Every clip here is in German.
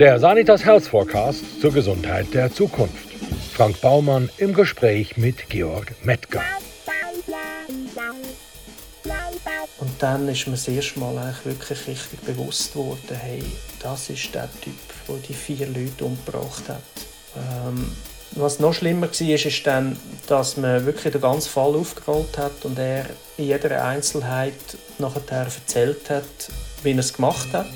Der Sanitas Health Forecast zur Gesundheit der Zukunft. Frank Baumann im Gespräch mit Georg Mettger. Und dann ist mir das erste Mal eigentlich wirklich richtig bewusst geworden, hey, das ist der Typ, der die vier Leute umgebracht hat. Ähm, was noch schlimmer war, ist dann, dass man wirklich den ganzen Fall aufgerollt hat und er in jeder Einzelheit nachher erzählt hat, wie er es gemacht hat.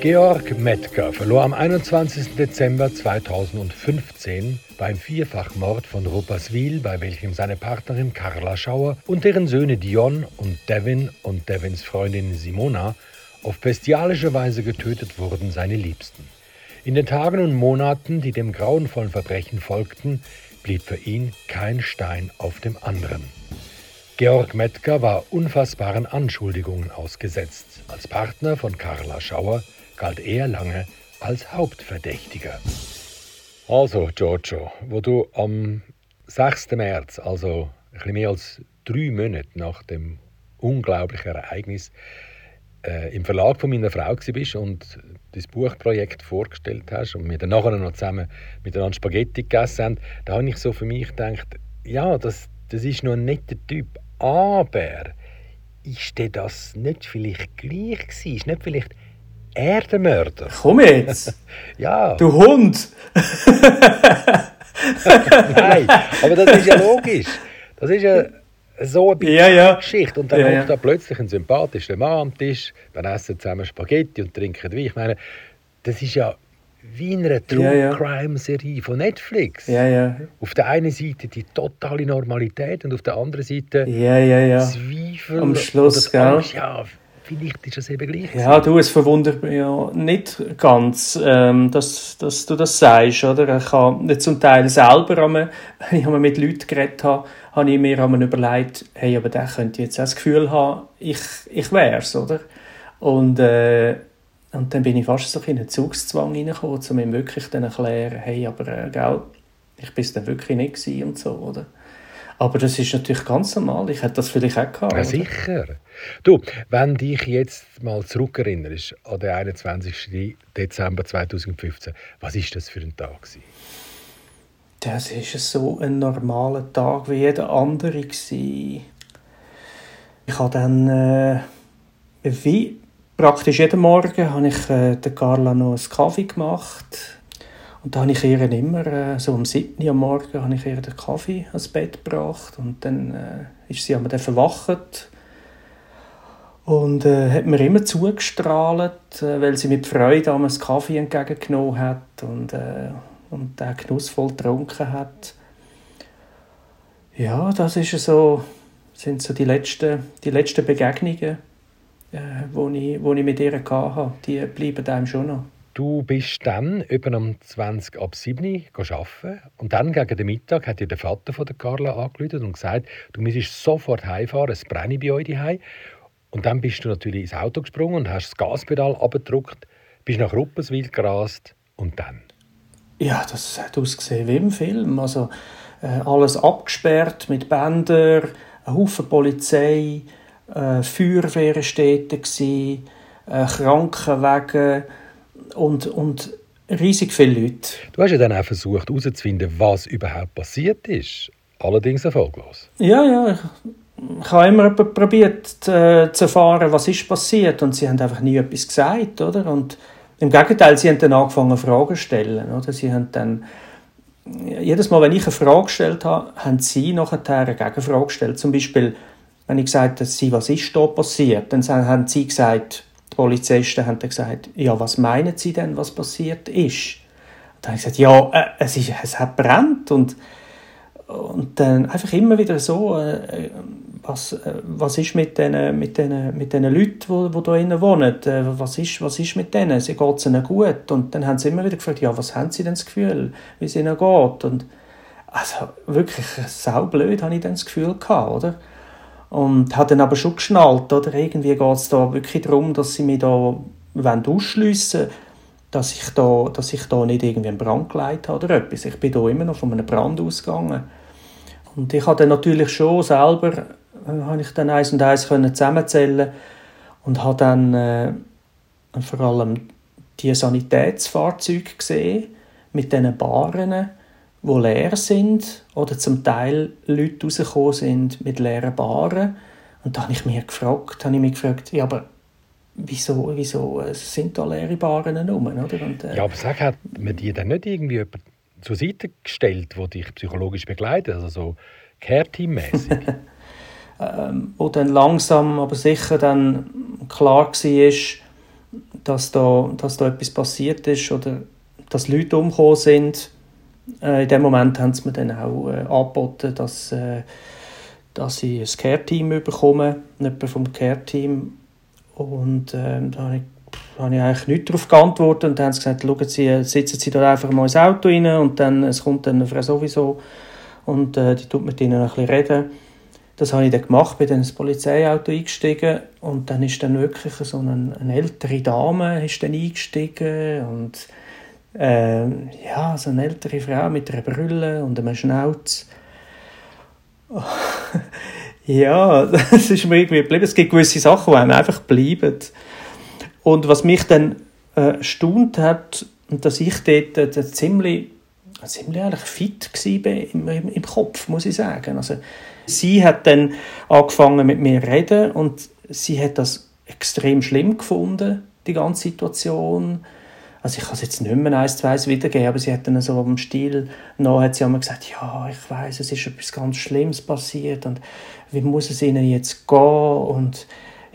Georg Mettger verlor am 21. Dezember 2015 beim Vierfachmord von Rupperswil, bei welchem seine Partnerin Carla Schauer und deren Söhne Dion und Devin und Devins Freundin Simona auf bestialische Weise getötet wurden, seine Liebsten. In den Tagen und Monaten, die dem grauenvollen Verbrechen folgten, blieb für ihn kein Stein auf dem anderen. Georg Mettger war unfassbaren Anschuldigungen ausgesetzt. Als Partner von Carla Schauer galt er lange als Hauptverdächtiger. Also, Giorgio, wo du am 6. März, also ein mehr als drei Monate nach dem unglaublichen Ereignis, äh, im Verlag von meiner Frau bist und das Buchprojekt vorgestellt hast und wir dann nachher noch zusammen miteinander Spaghetti gegessen haben, da habe ich so für mich gedacht, ja, das, das ist noch ein netter Typ, aber ist denn das nicht vielleicht gleich gewesen? Ist nicht vielleicht er der Mörder? Komm jetzt! ja. Du Hund! Nein, aber das ist ja logisch. Das ist ja so eine ja, ja. Geschichte. Und dann ja, kommt da plötzlich ein sympathischer Mann am Tisch, dann essen zusammen Spaghetti und trinken Wein. Ich meine, das ist ja wie in einer True Crime Serie von Netflix. Ja, ja. Auf der einen Seite die totale Normalität und auf der anderen Seite ja, ja, ja. Zweifel. Am Schluss, gell? Ja, vielleicht ist das eben gleich. Ja, du, es verwundert mich ja nicht ganz, ähm, dass, dass du das sagst, oder? Ich habe zum Teil selber, einmal, ich mit Leuten geredet habe, habe ich mir einmal überlegt, hey, aber der könnte jetzt auch das Gefühl haben, ich, ich wäre es, oder? Und, äh, und dann bin ich fast so in einen Zugszwang reingekommen, um ihm wirklich dann erklären, hey, aber, äh, gell, ich bin es dann wirklich nicht und so, oder? Aber das ist natürlich ganz normal. Ich hätte das vielleicht auch gehabt. Ja, sicher. Du, wenn dich jetzt mal zurückerinnerst an den 21. Dezember 2015, was ist das für ein Tag gewesen? Das war so ein normaler Tag wie jeder andere. Ich habe dann, äh, wie praktisch jeden Morgen, habe ich äh, der Carla noch einen Kaffee gemacht. Und da habe ich ihr immer, äh, so um 7 Uhr am Morgen, habe ich ihr den Kaffee ans Bett gebracht. Und dann äh, ist sie einmal verwacht. Und äh, hat mir immer zugestrahlt, äh, weil sie mit Freude damals Kaffee entgegengenommen hat. Und, äh, und der genussvoll getrunken hat. Ja, das ist so, sind so die letzten, die letzten Begegnungen, äh, wo, ich, wo ich mit ihr hatte. Die bleiben einem schon noch. Du bist dann etwa um 20 ab 7 Uhr arbeiten und dann gegen den Mittag hat dir der Vater von der Carla angerufen und gesagt, du müsstest sofort heimfahren, es brenne bei euch daheim. Und dann bist du natürlich ins Auto gesprungen und hast das Gaspedal abgedrückt, bist nach Ruppenswil gerast und dann? Ja, das hat ausgesehen wie im Film. Also äh, alles abgesperrt mit Bändern, ein Haufen Polizei, äh, Feuerwehr steht äh, Krankenwagen und, und riesig viele Leute. Du hast ja dann auch versucht herauszufinden, was überhaupt passiert ist. Allerdings erfolglos. Ja, ja. Ich, ich habe immer probiert äh, zu erfahren, was ist passiert und sie haben einfach nie etwas gesagt, oder? Und im Gegenteil, sie haben dann angefangen, Fragen zu stellen. Oder? Sie haben dann, jedes Mal, wenn ich eine Frage gestellt habe, haben sie nachher eine Gegenfrage gestellt. Zum Beispiel, wenn ich gesagt habe, sie, was ist da passiert, dann haben sie gesagt, Polizisten haben dann gesagt, ja, was meinen sie denn, was passiert ist? Dann habe ich gesagt, ja, äh, es, ist, es hat brennt und, und dann einfach immer wieder so, äh, was, äh, was ist mit diesen mit den, mit den Leuten, die, die da innen wohnen, äh, was ist, was ist mit denen, sie geht es ihnen gut? Und dann haben sie immer wieder gefragt, ja, was haben sie denn das Gefühl, wie es ihnen geht? Und also wirklich saublöd habe ich dann das Gefühl gehabt, oder? Und habe dann aber schon geschnallt, oder? Irgendwie geht es da wirklich darum, dass sie mich da ausschliessen wollen, dass ich da, dass ich da nicht irgendwie einen Brand geleitet habe oder etwas. Ich bin da immer noch von einem Brand ausgegangen. Und ich habe dann natürlich schon selber habe ich dann eins und eins zusammenzählen und habe dann äh, vor allem die Sanitätsfahrzeuge gesehen mit diesen Baren, die leer sind oder zum Teil Leute rausgekommen sind mit leeren Baren. Und da habe ich mich gefragt, habe ich mich gefragt, ja, aber wieso, wieso äh, sind da leere Baren herum? Oder? Und, äh, ja, aber sag, hat man die dann nicht irgendwie jemand zur Seite gestellt, der dich psychologisch begleitet, also so Care-Team-mäßig? ähm, wo dann langsam, aber sicher dann klar war, dass da, dass da etwas passiert ist oder dass Leute umgekommen sind. Äh, in dem Moment haben sie mir dann auch äh, angeboten, dass, äh, dass ich ein Care-Team bekomme, jemand vom Care-Team. Und äh, da habe ich, habe ich eigentlich nicht darauf geantwortet und dann haben sie gesagt, schauen Sie, äh, sitzen Sie da einfach mal ins Auto rein und dann, es kommt dann eine Frau sowieso und äh, die tut mit Ihnen ein bisschen reden. Das habe ich dann gemacht, bin dann ins Polizeiauto eingestiegen und dann ist dann wirklich so eine, eine ältere Dame ist dann eingestiegen und äh, ja, so eine ältere Frau mit einer Brille und einem Schnauz. ja, das ist mir irgendwie geblieben. Es gibt gewisse Sachen, die einem einfach bleiben. Und was mich dann äh, erstaunt hat, dass ich dort äh, ziemlich, ziemlich eigentlich fit war im, im, im Kopf, muss ich sagen. Also, sie hat dann angefangen mit mir zu reden und sie hat das extrem schlimm gefunden, die ganze Situation also ich kann es jetzt nicht mehr eins zu eins wiedergeben, aber sie hat dann so am Stil noch, hat sie einmal gesagt, ja, ich weiß, es ist etwas ganz Schlimmes passiert und wie muss es ihnen jetzt gehen und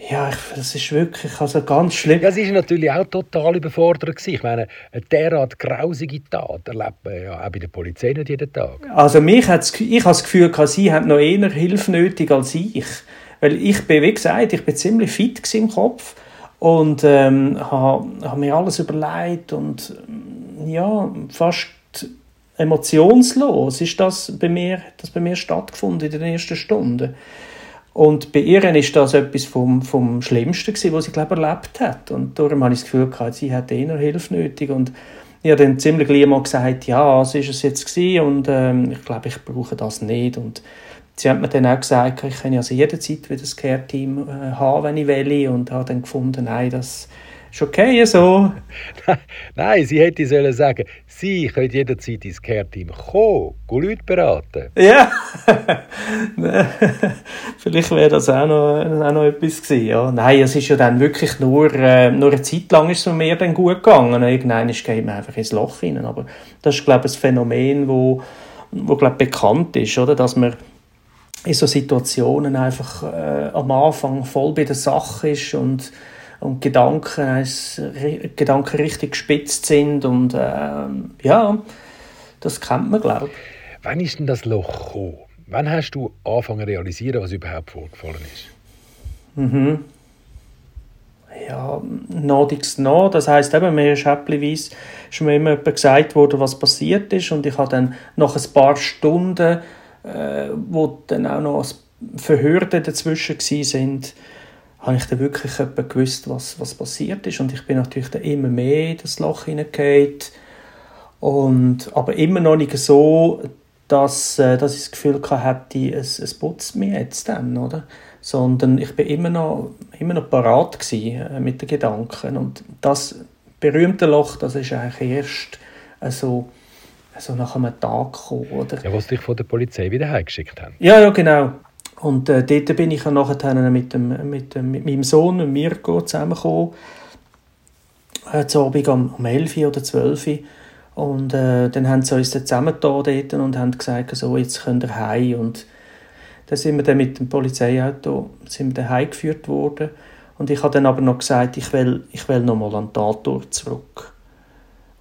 ja, ich, das ist wirklich also ganz schlimm. Ja, sie war natürlich auch total überfordert. Gewesen. Ich meine, eine derart grausige Tat erlebt man ja auch bei der Polizei nicht jeden Tag. Also mich hat's, ich habe das Gefühl, sie hat noch eher Hilfe nötig als ich. Weil ich bin, wie gesagt, ich bin ziemlich fit im Kopf und ähm, habe, habe mir alles überlegt und ja, fast emotionslos ist das bei mir, das bei mir stattgefunden in den ersten Stunden. Und bei ihr ist das etwas vom, vom Schlimmsten gewesen, was sie glaube erlebt hat. Und darum habe ich das Gefühl gehabt, sie hat eher Hilfe nötig. Und ich habe dann ziemlich gleich mal gesagt, ja, so ist es jetzt gewesen und ähm, ich glaube, ich brauche das nicht. Und Sie hat mir dann auch gesagt, ich kann also jederzeit wieder das Care-Team äh, haben, wenn ich will. Und habe dann gefunden, nein, das ist okay so. nein, sie hätte sollen sagen, sie können jederzeit ins Care-Team kommen, Leute beraten. Ja, vielleicht wäre das auch noch, auch noch etwas gewesen. Ja. Nein, es ist ja dann wirklich nur, äh, nur eine Zeit lang ist es mir dann gut gegangen. Irgendwann geht man einfach ins Loch hinein. Aber das ist, glaube ich, ein Phänomen, wo, wo glaube ich, bekannt ist, oder? dass man in so Situationen einfach äh, am Anfang voll bei der Sache ist und, und Gedanken, äh, Gedanken richtig gespitzt sind und äh, ja, das kennt man, glaube ich. Wann ist denn das Loch gekommen? Wann hast du angefangen zu realisieren, was überhaupt vorgefallen ist? Mhm. Ja, nadigs noch. Das heisst eben, mir ist häppchenweise schon immer gesagt worden, was passiert ist und ich habe dann nach ein paar Stunden äh, wo dann auch noch Verhörde dazwischen sind, habe ich dann wirklich gewusst, was, was passiert ist. Und ich bin natürlich dann immer mehr in das Loch hineingegangen. Und, aber immer noch nicht so, dass, äh, dass ich das Gefühl hatte, es, es putzt mich jetzt dann, oder? Sondern ich bin immer noch, immer noch parat äh, mit den Gedanken. Und das berühmte Loch, das ist eigentlich erst äh, so so nach einem Tag gekommen. Oder? Ja, was dich von der Polizei wieder heimgeschickt haben. Ja, ja, genau. Und äh, dort bin ich dann nachher mit, dem, mit, dem, mit meinem Sohn Mirko zusammengekommen. Äh, zu Abend um, um 11 oder 12 Uhr. Und äh, dann haben sie uns dann zusammengetan dort und haben gesagt, so, jetzt könnt ihr heim. Und dann sind wir dann mit dem Polizeiauto sind wir dann heimgeführt worden. Und ich habe dann aber noch gesagt, ich will, ich will noch mal an den Tatort zurück.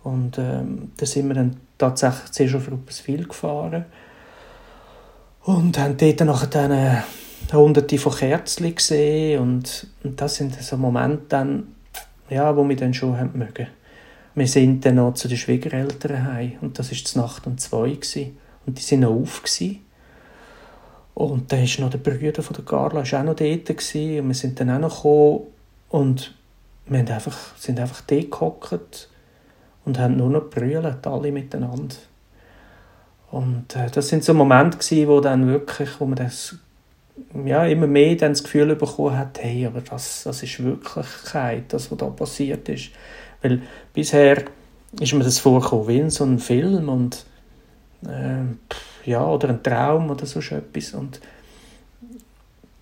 Und ähm, da sind wir dann tatsächlich zuerst auf Rupperswil gefahren und haben dort nachher dann hunderte von Kerzen gesehen und, und das sind so Momente dann, ja, wo wir dann schon haben mögen. Wir sind dann noch zu den Schwiegereltern heim und das ist Nacht um zwei gewesen. und die sind noch auf gewesen. und dann ist noch der Bruder von der Carla auch noch dort gewesen. und wir sind dann auch noch gekommen und wir haben einfach, sind einfach dort gehockt und haben nur noch brüllt, alle miteinander. Und äh, das sind so Momente gewesen, wo dann wirklich, wo man das ja, immer mehr dann das Gefühl bekommen hat, hey, aber das, das ist Wirklichkeit, das, was da passiert ist. Weil bisher ist mir das vorgekommen wie in so einem Film und äh, ja, oder ein Traum oder so etwas. Und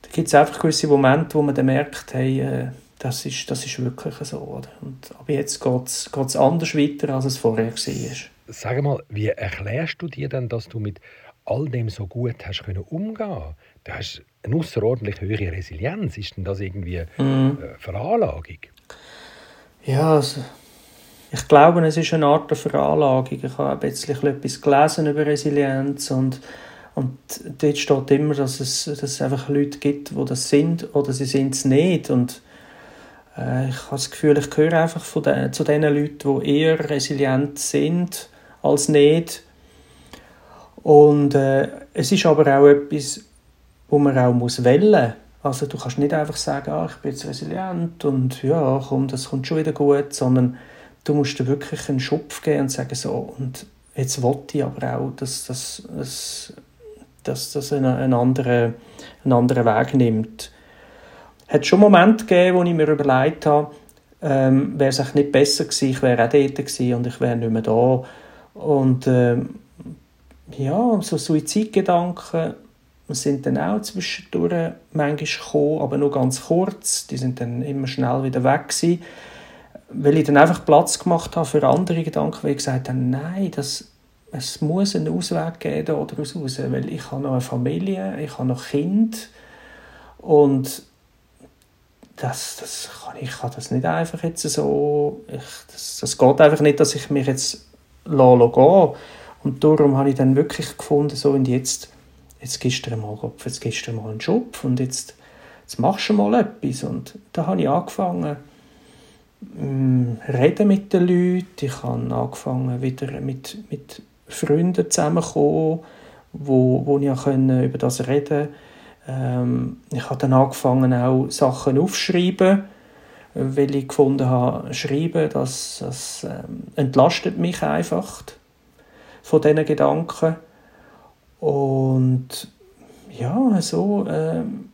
da gibt es einfach gewisse Momente, wo man dann merkt, hey, äh, das, ist, das ist wirklich so. Oder? Und, aber jetzt geht es anders weiter, als es vorher war. Sag mal, wie erklärst du dir denn, dass du mit all dem so gut hast können umgehen? Du hast eine außerordentlich höhere Resilienz. Ist denn das irgendwie mhm. äh, Veranlagung? Ja, also, ich glaube, es ist eine Art der Veranlagung. Ich habe jetzt etwas gelesen über Resilienz und, und dort steht immer, dass es, dass es einfach Leute gibt, die das sind oder sie sind es nicht. Und äh, ich habe das Gefühl, ich gehöre einfach von den, zu den Leuten, die eher resilient sind als nicht. Und äh, es ist aber auch etwas, wo man auch muss wählen Also du kannst nicht einfach sagen, ah, ich bin jetzt resilient und ja, komm, das kommt schon wieder gut, sondern du musst dir wirklich einen Schopf geben und sagen, so, und jetzt wollte ich aber auch, dass das dass, dass, dass einen, einen, anderen, einen anderen Weg nimmt. Hat schon Momente gegeben, wo ich mir überlegt habe, ähm, wäre es nicht besser gewesen, ich wäre auch dort gewesen und ich wäre nicht mehr da. Und ähm, ja, so Suizidgedanken sind dann auch zwischendurch manchmal gekommen, aber nur ganz kurz. Die sind dann immer schnell wieder weg gewesen weil ich dann einfach Platz gemacht habe für andere Gedanken, weil ich gesagt habe, nein, das, es muss einen Ausweg geben daraus raus, weil ich habe noch eine Familie, ich habe noch Kind und das, das kann, ich kann das nicht einfach jetzt so, ich, das, das geht einfach nicht, dass ich mich jetzt lasse gehen und darum habe ich dann wirklich gefunden, so und jetzt, jetzt gibst du mal Kopf, jetzt gibst du mal einen Job und jetzt, jetzt machst du mal etwas und da habe ich angefangen, Mm, reden mit den Leuten. Ich habe angefangen, wieder mit, mit Freunden zusammenzukommen, wo, wo ich über das reden ähm, Ich habe dann angefangen, auch Sachen aufzuschreiben, weil ich gefunden habe, schreiben, das, das ähm, entlastet mich einfach von diesen Gedanken. Und ja, so ähm,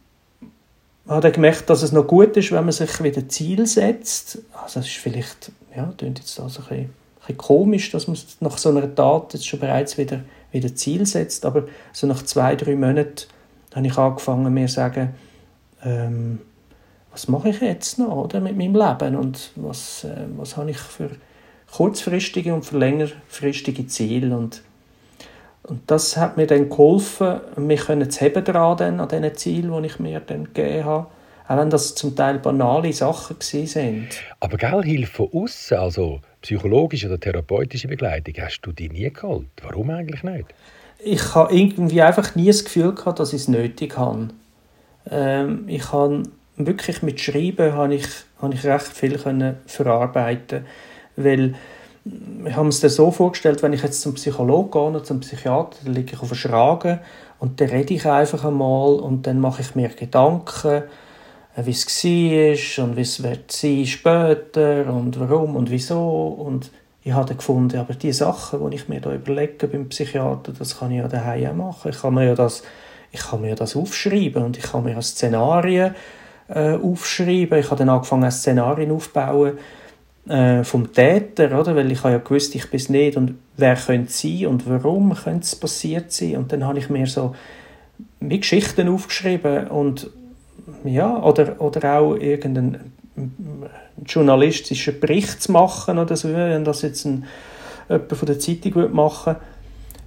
habe dann gemerkt, dass es noch gut ist, wenn man sich wieder Ziel setzt. Also das ist vielleicht, ja, klingt jetzt also ein bisschen, ein bisschen komisch, dass man nach so einer Tat jetzt schon bereits wieder, wieder Ziel setzt, aber so nach zwei, drei Monaten habe ich angefangen, mir zu sagen, ähm, was mache ich jetzt noch oder, mit meinem Leben und was, äh, was habe ich für kurzfristige und für längerfristige Ziele und und das hat mir dann geholfen, mich zu heben daran, an diesen Zielen, die ich mir dann gegeben habe. Auch wenn das zum Teil banale Sachen sind. Aber gell, Hilfe von außen, also psychologische oder therapeutische Begleitung, hast du die nie geholt? Warum eigentlich nicht? Ich habe irgendwie einfach nie das Gefühl gehabt, dass ich es nötig habe. Ähm, ich habe wirklich mit Schreiben habe ich, habe ich recht viel können verarbeiten, weil ich habe mir so vorgestellt, wenn ich jetzt zum Psychologen gehe oder zum Psychiater, dann liege ich auf Schragen und dann rede ich einfach einmal und dann mache ich mir Gedanken, wie es war und wie es wird sein später und warum und wieso und ich habe gefunden, aber die Sachen, die ich mir da überlege beim Psychiater, das kann ich ja daheim auch machen. Ich kann mir ja das, ich kann mir das aufschreiben und ich kann mir Szenarien äh, aufschreiben. Ich habe dann angefangen, Szenarien aufzubauen, äh, vom Täter, oder? Weil ich habe ja gewusst, ich bin es nicht und wer könnte es sein und warum könnte es passiert sein und dann habe ich mir so wie Geschichten aufgeschrieben und ja, oder, oder auch irgendeinen journalistischen Bericht zu machen oder so, wenn das jetzt ein, jemand von der Zeitung machen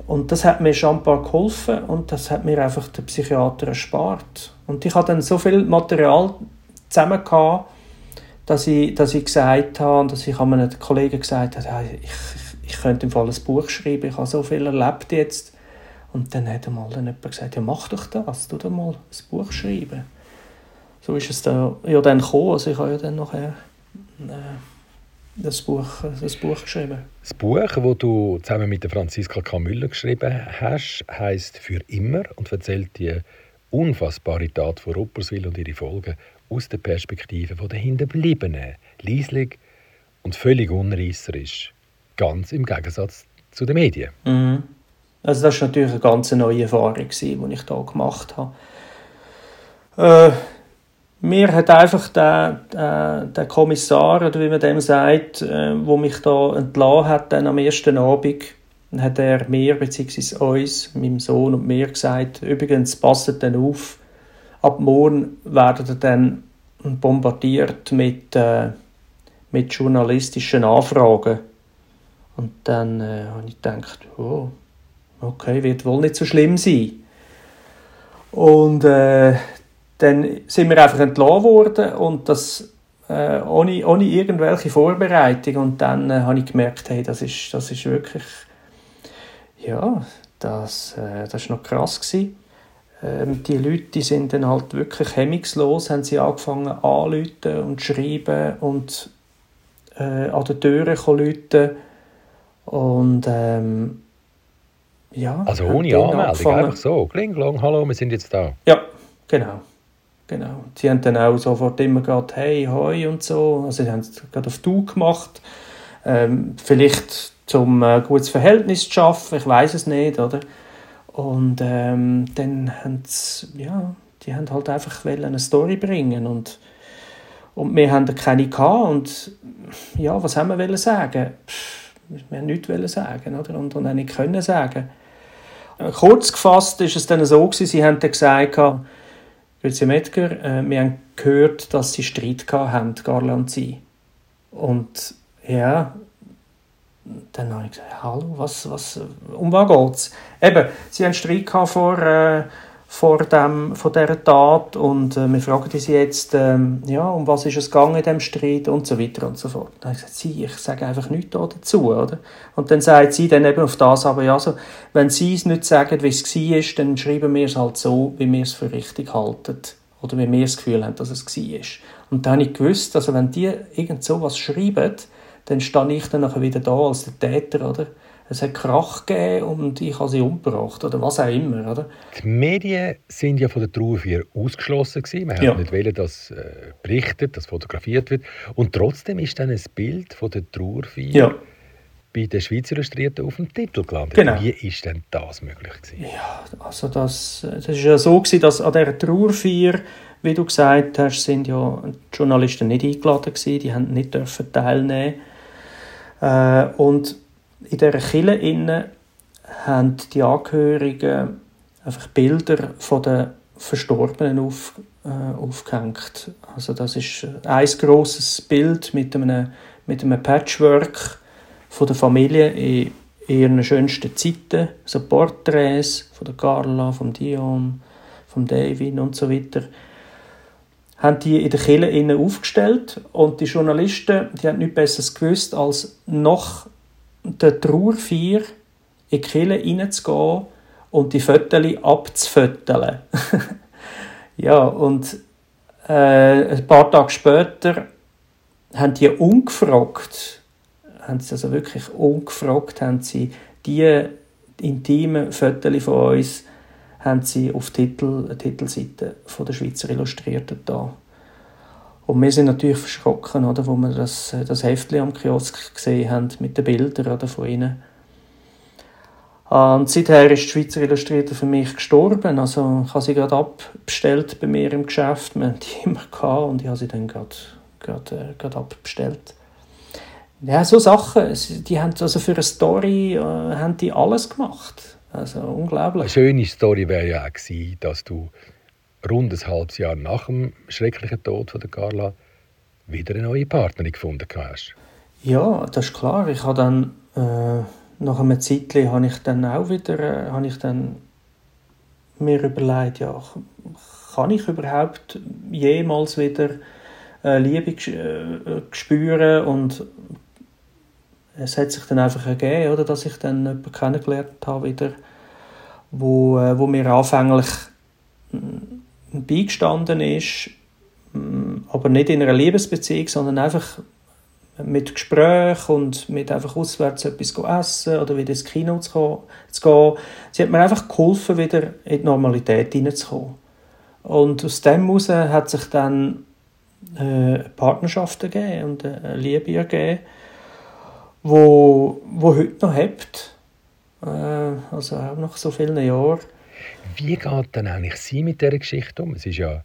und das hat mir schon ein paar geholfen und das hat mir einfach der Psychiater erspart. Und ich hatte dann so viel Material zusammen gehabt, dass ich, dass ich gesagt habe, dass ich an einen Kollegen gesagt habe, ja, ich, ich könnte im Fall ein Buch schreiben, ich habe so viel erlebt jetzt. Und dann hat mal dann jemand gesagt, ja mach doch das, tu doch mal ein Buch schreiben. So ist es da, ja dann gekommen, also ich habe ja dann nachher das, Buch, das Buch geschrieben. Das Buch, das du zusammen mit der Franziska K. Müller geschrieben hast, heisst «Für immer» und erzählt die unfassbare Tat von Rupperswil und ihre Folgen aus der Perspektive der Hinterbliebenen, leislich und völlig unreisserisch. Ganz im Gegensatz zu den Medien. Mhm. Also das war natürlich eine ganz neue Erfahrung, die ich hier gemacht habe. Äh, mir hat einfach der, der, der, Kommissar, oder wie man dem sagt, äh, mich da entlassen hat, dann am ersten Abend, hat er mir bzw. uns, meinem Sohn und mir gesagt, übrigens, passet dann auf, ab morgen werdet ihr dann bombardiert mit, äh, mit journalistischen Anfragen. Und dann äh, habe ich gedacht, oh, okay, wird wohl nicht so schlimm sein. Und äh, dann sind wir einfach entlassen worden und das äh, ohne, ohne irgendwelche Vorbereitung. Und dann äh, habe ich gemerkt, hey, das ist, das ist wirklich, ja, das, äh, das ist noch krass gewesen. Ähm, die Leute die sind dann halt wirklich hemmungslos, haben sie angefangen anzuleiten und schreiben und äh, an der Türe läuten und ähm, ja. Also ohne Anmeldung, einfach so, kling, klong, hallo, wir sind jetzt da. Ja, genau. Genau. Sie haben dann auch sofort immer gesagt, hey, hoi und so. Also sie haben es gerade auf Du gemacht. Ähm, vielleicht zum äh, gutes Verhältnis zu schaffen, ich weiß es nicht, oder? Und ähm, dann haben sie, ja, die haben halt einfach eine Story bringen und und wir haben keine gehabt und ja, was haben wir wollen sagen? wir haben nichts sagen, oder? Und, und auch nicht können sagen. Kurz gefasst ist es dann so gewesen, sie haben dann gesagt, Grüezi Medger, äh, wir haben gehört, dass sie Streit hatten, Garla und sie. Und ja, dann habe ich gesagt, hallo, was, was, um was geht es? Eben, sie haben Streit vor, äh, vor, dem, vor dieser Tat und äh, wir fragen sie jetzt, ähm, ja, um was ist es gegangen in diesem Streit und so weiter und so fort. Dann gesagt, sie, ich sage einfach nichts dazu, oder? Und dann sagt sie dann eben auf das, aber ja, so, wenn sie es nicht sagen, wie es war, dann schreiben wir es halt so, wie wir es für richtig halten oder wie wir das Gefühl haben, dass es war. Und dann habe ich gewusst, also wenn die irgend so was schreiben, dann stehe ich dann nachher wieder da als der Täter, oder? Es hat Krach gegeben und ich habe sie umgebracht oder was auch immer. Oder? Die Medien sind ja von der Trauerfeier ausgeschlossen gewesen. Man ja. nicht wollen, dass äh, berichtet, dass fotografiert wird. Und trotzdem ist dann ein Bild von der Trauerfeier ja. bei den Schweizer Illustrierten auf dem Titel gelandet. Genau. Wie ist denn das möglich gewesen? Ja, also das, das ist ja so gewesen, dass an dieser Trauerfeier wie du gesagt hast, sind ja die Journalisten nicht eingeladen gewesen, die haben nicht dürfen teilnehmen. Äh, und in dieser Kille innen haben die Angehörigen einfach Bilder von den Verstorbenen auf, äh, aufgehängt. Also das ist ein großes Bild mit einem, mit einem Patchwork von der Familie in, ihren schönsten Zeiten, so Porträts von der Carla, von Dion, von David und so weiter haben die in der Kille innen aufgestellt und die Journalisten, die haben nichts Besseres gewusst, als noch der Trauerfeier in die Kirche reinzugehen und die Fotos abzuföteln. ja, und äh, ein paar Tage später haben die ungefragt, haben sie also wirklich ungefragt, haben sie die intimen Fotos von uns haben sie auf Titel, Titelseite von der Schweizer Illustrierten da. Und wir sind natürlich verschrocken, oder, wo wir das, das Heftchen am Kiosk gesehen haben mit den Bildern oder, von ihnen. Und seither ist die Schweizer Illustrierte für mich gestorben. Also ich habe sie gerade abbestellt bei mir im Geschäft. Wir haben die immer gehabt und ich habe sie dann gerade, gerade, äh, gerade abbestellt. Ja, so Sachen, die haben also für eine Story äh, haben die alles gemacht. Also unglaublich. Eine schöne Story wäre ja auch gewesen, dass du rund ein halbes Jahr nach dem schrecklichen Tod von der Carla wieder eine neue Partnerin gefunden hast. Ja, das ist klar. Ich habe dann äh, nach einem Zeitchen habe ich dann auch wieder äh, habe ich dann mir überlegt, ja, kann ich überhaupt jemals wieder äh, Liebe äh, spüren und es hat sich dann einfach ergeben, oder, dass ich dann jemanden kennengelernt habe wieder, wo, äh, wo mir anfänglich beigestanden ist, mm, aber nicht in einer Liebesbeziehung, sondern einfach mit Gespräch und mit einfach auswärts etwas essen oder wieder ins Kino zu gehen. Sie hat mir einfach geholfen, wieder in die Normalität hineinzukommen. Und aus dem heraus hat sich dann äh, eine Partnerschaft ergeben und eine Liebe ergeben, wo, wo heute noch hebt, äh, also auch nach so vielen Jahren. Wie geht denn eigentlich sie mit dieser Geschichte um? Es ist ja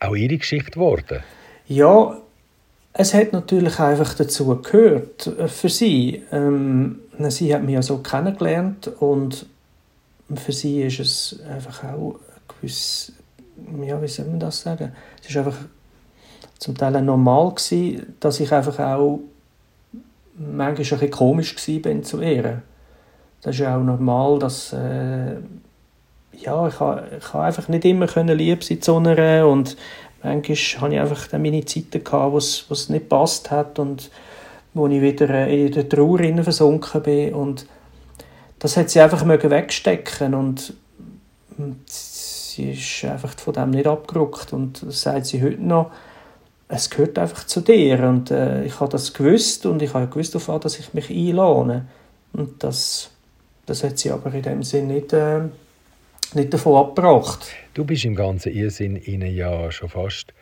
auch ihre Geschichte geworden? Ja, es hat natürlich einfach dazu gehört für sie. Ähm, sie hat mich ja so kennengelernt und für sie ist es einfach auch gewiss, ja, wie soll man das sagen? Es ist einfach zum Teil normal gewesen, dass ich einfach auch manchmal ein bisschen komisch bin zu ihr. Das ist ja auch normal, dass äh, ja, ich habe, ich habe einfach nicht immer können lieb sein zu einer und manchmal hatte ich einfach dann meine Zeiten, gehabt, wo es, nicht passt hat und wo ich wieder äh, in der Trauer versunken bin und das hat sie einfach wegstecken und sie ist einfach von dem nicht abgerückt und das sagt sie heute noch, es gehört einfach zu dir und äh, ich habe das gewusst und ich habe gewusst davon, dass ich mich einlade und das, das hat sie aber in dem Sinn nicht, äh, nicht davon abgebracht. Du bist im ganzen Irrsinn ihnen ja schon fast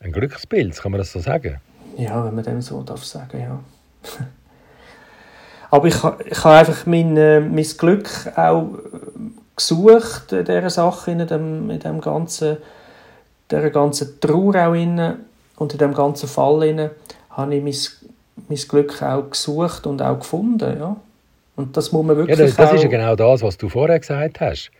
ein Glücksbild, kann man das so sagen? Ja, wenn man dem so darf sagen, ja. aber ich, ich habe einfach mein, äh, mein Glück auch gesucht in dieser Sache, in dem, in dem ganzen, dieser ganzen Trauer auch in, und in dem ganzen Fall in, habe ich mein, mein Glück auch gesucht und auch gefunden, ja. Und das muss man wirklich ja, das, das ist ja genau das, was du vorher gesagt hast.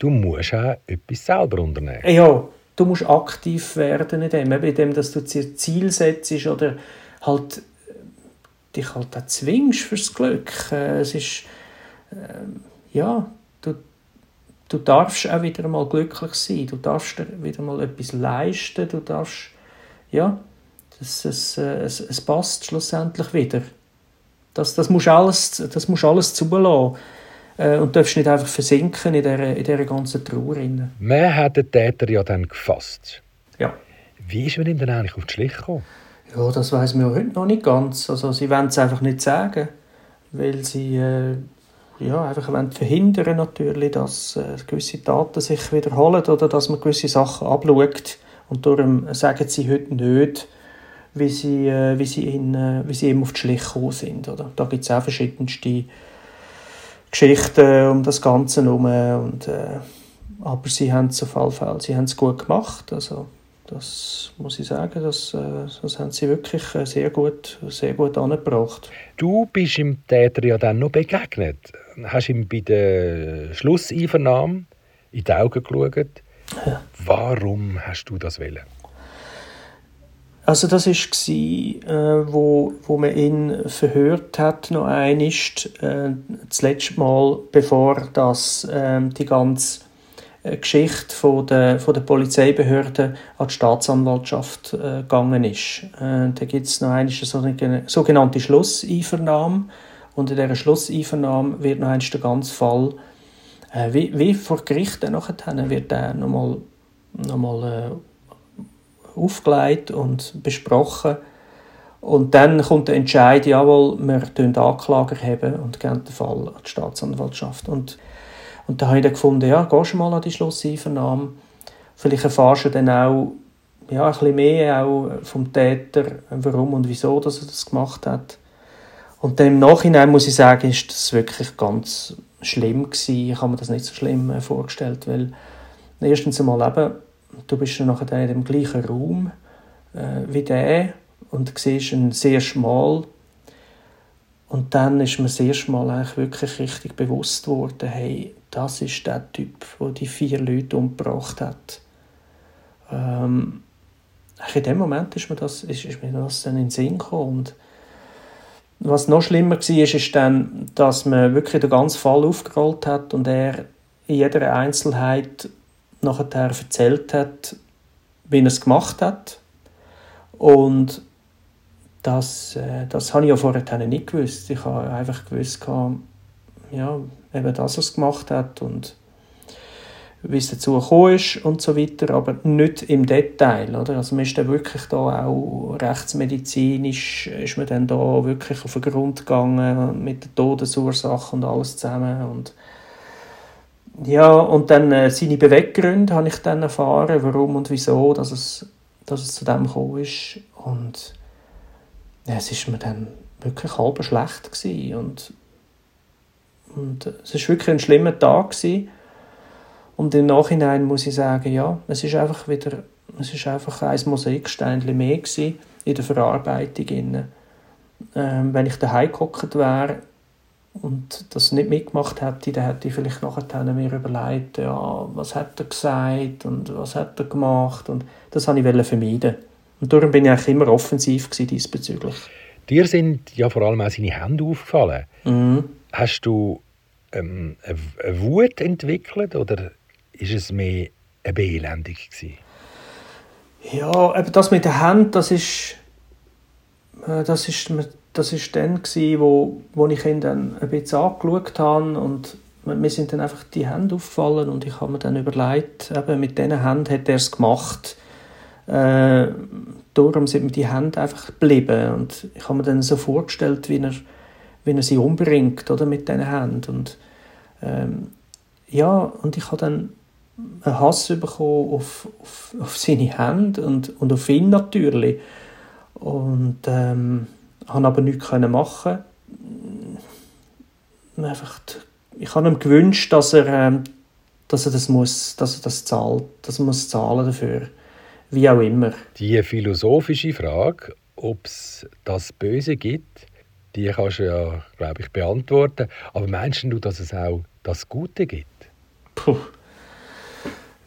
Du musst auch etwas selber unternehmen. Ja, du musst aktiv werden in dem, in dem dass du dir Ziel setzt oder halt äh, dich halt auch zwingst fürs Glück. Äh, es ist, äh, ja, du, du darfst auch wieder mal glücklich sein, du darfst wieder mal etwas leisten, du darfst, ja, das, das, es, es passt schlussendlich wieder. Das, das musst alles, alles zulassen. Äh, und darfst nicht einfach versinken in dieser, in dieser ganzen Trauer. Man hat den Täter ja dann gefasst. Ja. Wie ist man ihm dann eigentlich auf die Schliche gekommen? Ja, das weiß man heute noch nicht ganz. Also, sie wollen es einfach nicht sagen, weil sie äh, ja, einfach wollen verhindern natürlich, dass äh, gewisse Taten sich wiederholen oder dass man gewisse Sachen abschaut. Und darum sagen sie heute nicht, wie sie, äh, wie sie, in, äh, wie sie ihm auf die Schliche gekommen sind. Oder? Da gibt es auch verschiedenste Geschichten um das Ganze herum. Und, äh, aber sie haben es auf jeden Fall sie haben es gut gemacht. Also, das muss ich sagen, das, äh, das haben sie wirklich äh, sehr gut, sehr gut angebracht. Du bist dem Täter ja dann noch begegnet. Hast ihm bei der Schlusseinvernahme in die Augen geschaut. Ja. Warum hast du das wählen? Also das war, äh, wo, wo man ihn verhört hat, noch einmal, äh, das letzte Mal, bevor das, äh, die ganze äh, Geschichte von der, von der Polizeibehörde an die Staatsanwaltschaft äh, gegangen ist. Äh, da gibt es noch eine sogenannte Schlusseinvernahme und in dieser Schlusseinvernahme wird noch einmal der ganze Fall, äh, wie, wie vor Gericht nachher, wird der nochmal noch mal, äh, aufgelegt und besprochen. Und dann kommt der Entscheid, jawohl, wir tun Anklage haben und geben den Fall an die Staatsanwaltschaft. Und und da habe ich dann gefunden, ja, gehst du mal an die Schlusseinvernahme. Vielleicht erfährst du dann auch ja, ein bisschen mehr auch vom Täter, warum und wieso dass er das gemacht hat. Und dann im Nachhinein muss ich sagen, ist das wirklich ganz schlimm gewesen. Ich habe mir das nicht so schlimm äh, vorgestellt, weil erstens einmal eben, du bist dann nachher in dem gleichen Raum äh, wie der und siehst ihn sehr schmal und dann ist mir das erste Mal eigentlich wirklich richtig bewusst worden, hey, das ist der Typ, der die vier Leute umgebracht hat. Ähm, in dem Moment ist mir das, ist, ist mir das dann in den Sinn gekommen. Und was noch schlimmer war, ist, ist dann, dass man wirklich den ganzen Fall aufgerollt hat und er in jeder Einzelheit nachher erzählt hat, wie er es gemacht hat. Und das, äh, das habe ich ja vorher nicht gewusst. Ich habe einfach gewusst, ja, eben, dass er es gemacht hat und wie es dazu gekommen ist und so weiter, aber nicht im Detail. Oder? Also man ist dann wirklich da auch rechtsmedizinisch ist man dann da wirklich auf den Grund gegangen mit der Todesursache und alles zusammen und ja, und dann äh, seine Beweggründe habe ich dann erfahren, warum und wieso, dass es, dass es zu dem gekommen ist und ja, es ist mir dann wirklich halb schlecht gewesen. und und es war wirklich ein schlimmer Tag gewesen. und im Nachhinein muss ich sagen, ja, es ist einfach wieder es war einfach ein Mosaikstein mehr in der Verarbeitung. Ähm, wenn ich daheim gehockt wäre und das nicht mitgemacht hätte, dann hätte ich vielleicht nachher mir überlegt, ja, was hat er gesagt und was hat er gemacht und das wollte ich vermeiden. Und darum bin ich eigentlich immer offensiv diesbezüglich. Dir sind ja vor allem auch seine Hände aufgefallen. Mhm. Hast du ähm, eine Wut entwickelt oder ist es mehr eine Beelendung gewesen? Ja, eben das mit den Händen, das ist, äh, das ist, das ist dann gewesen, wo, wo ich ihn dann ein bisschen angeschaut habe und mir sind dann einfach die Hände aufgefallen und ich habe mir dann überlegt, eben mit diesen Händen hat er es gemacht. Äh, darum sind mir die Hände einfach geblieben und ich habe mir dann so vorgestellt, wie er, wie er sie umbringt oder, mit diesen Händen und ähm, ja, und ich habe dann einen Hass bekommen auf, auf, auf seine Hände und, und auf ihn natürlich. Und ähm, habe aber nichts können machen. Einfach, ich habe ihm gewünscht, dass er, ähm, dass er das muss, dass er das zahlt, dass er muss zahlen dafür, wie auch immer. Die philosophische Frage, ob es das Böse gibt, die kannst du ja, glaube ich, beantworten. Aber meinst du, dass es auch das Gute gibt? Puh.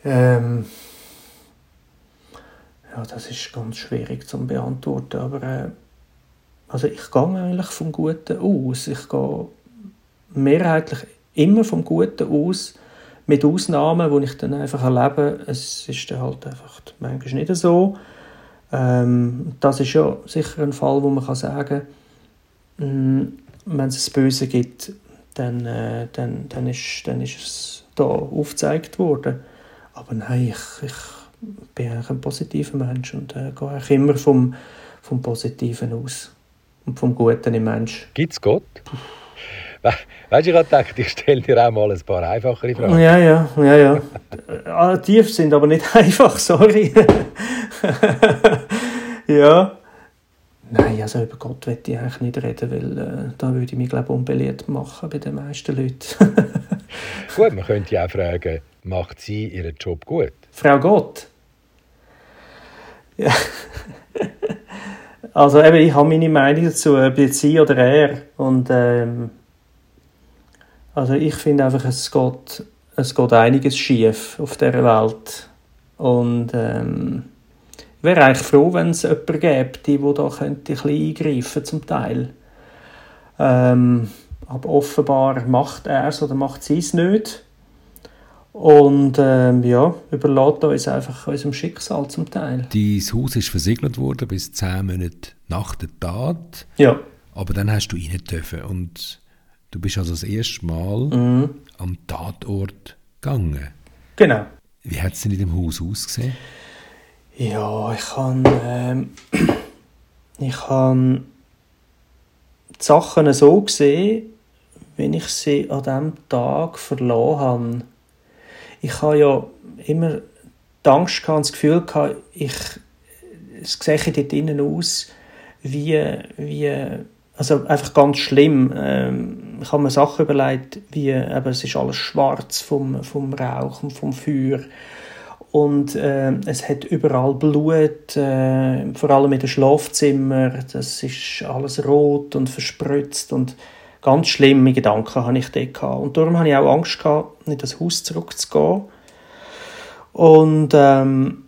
Ähm, ja, das ist ganz schwierig zu beantworten, aber äh, also ich gehe eigentlich vom Guten aus. Ich gehe mehrheitlich immer vom Guten aus, mit Ausnahmen, wo ich dann einfach erlebe, es ist dann halt einfach manchmal nicht so. Ähm, das ist ja sicher ein Fall, wo man kann sagen kann, mm, wenn es ein Böse gibt, dann, äh, dann, dann, ist, dann ist es da aufgezeigt worden. Aber nein, ich, ich bin eigentlich ein positiver Mensch und äh, gehe eigentlich immer vom, vom Positiven aus und vom Guten im Mensch. Gibt es Gott? Weißt du, ich habe gedacht, ich stelle dir auch mal ein paar einfachere Fragen. Ja, ja, ja, ja. Alle tief sind aber nicht einfach, sorry. ja. Nein, also über Gott will ich eigentlich nicht reden, weil äh, da würde ich mich, glaube ich, unbeliebt machen bei den meisten Leuten. gut, man könnte ja auch fragen, macht sie ihren Job gut? Frau Gott? Ja. Also eben, ich habe meine Meinung dazu, ob jetzt sie oder er. Und ähm, also ich finde einfach, es geht, es geht einiges schief auf dieser Welt. Und ähm, ich wäre eigentlich froh, wenn es jemanden gäbe, die, die da könnte ein bisschen eingreifen zum Teil. Ähm, aber offenbar macht er es oder macht sie es nicht. Und ähm, ja, überlässt uns einfach unserem Schicksal zum Teil. Dein Haus ist versiegelt worden bis zehn Monate nach der Tat. Ja. Aber dann hast du rein dürfen und du bist also das erste Mal mhm. am Tatort gegangen. Genau. Wie hat es denn in dem Haus ausgesehen? Ja, ich habe ähm, ich habe die Sachen so gesehen, wenn ich sie an diesem Tag verloren habe ich habe ja immer die Angst gehabt, das Gefühl gehabt, ich, es sehe dort innen aus wie, wie also einfach ganz schlimm. Ähm, ich habe mir Sachen überlegt, wie eben, es ist alles schwarz vom, vom Rauch und vom Feuer und äh, es hat überall Blut, äh, vor allem in den Schlafzimmer. Das ist alles rot und verspritzt und Ganz schlimme Gedanken hatte ich dort. Und darum hatte ich auch Angst, gehabt, in das Haus zurückzugehen. Und ähm,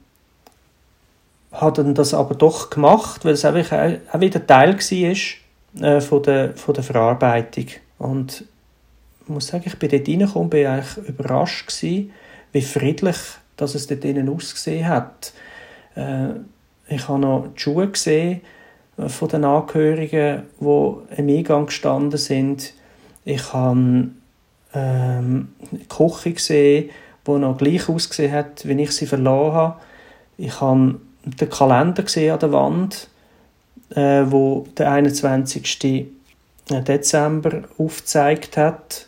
habe dann das aber doch gemacht, weil es auch wieder Teil war äh, von, der, von der Verarbeitung. Und ich muss sagen, ich bin dort reingekommen, bin eigentlich überrascht gewesen, wie friedlich dass es dort innen ausgesehen hat. Äh, ich habe noch die Schuhe gesehen, von den Angehörigen, die im Eingang gestanden sind. Ich habe ähm, die Küche gesehen, die noch gleich ausgesehen hat, wie ich sie verloren habe. Ich habe den Kalender gesehen an der Wand, äh, wo der 21. Dezember aufgezeigt hat.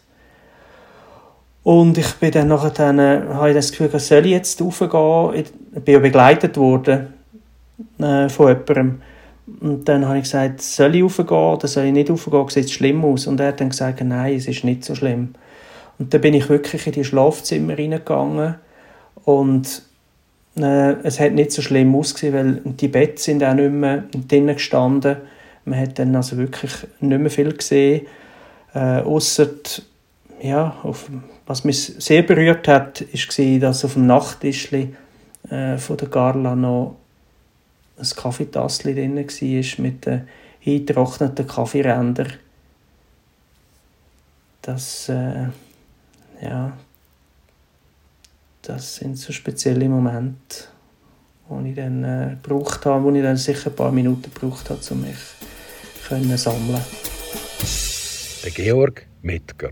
Und ich bin dann nachher dann, äh, habe das Gefühl, soll ich jetzt raufgehen? Ich bin ja begleitet worden äh, von jemandem. Und dann habe ich gesagt, soll ich raufgehen oder soll ich nicht raufgehen, sieht es schlimm aus? Und er hat dann gesagt, nein, es ist nicht so schlimm. Und dann bin ich wirklich in die Schlafzimmer reingegangen und Äh, es hat nicht so schlimm ausgesehen, weil die Betten sind auch nicht mehr drinnen gestanden. Man hat dann also wirklich nicht mehr viel gesehen, äh, außer ja, auf, was mich sehr berührt hat, war, dass auf dem Nachttisch äh, von der Carla noch ein Kaffeetassel drin war mit den eingetrockneten Kaffeerändern. Das, äh, ja, das sind so spezielle Momente, die ich dann äh, gebraucht habe, wo ich dann sicher ein paar Minuten gebraucht habe, um mich können sammeln. Der Georg Metger.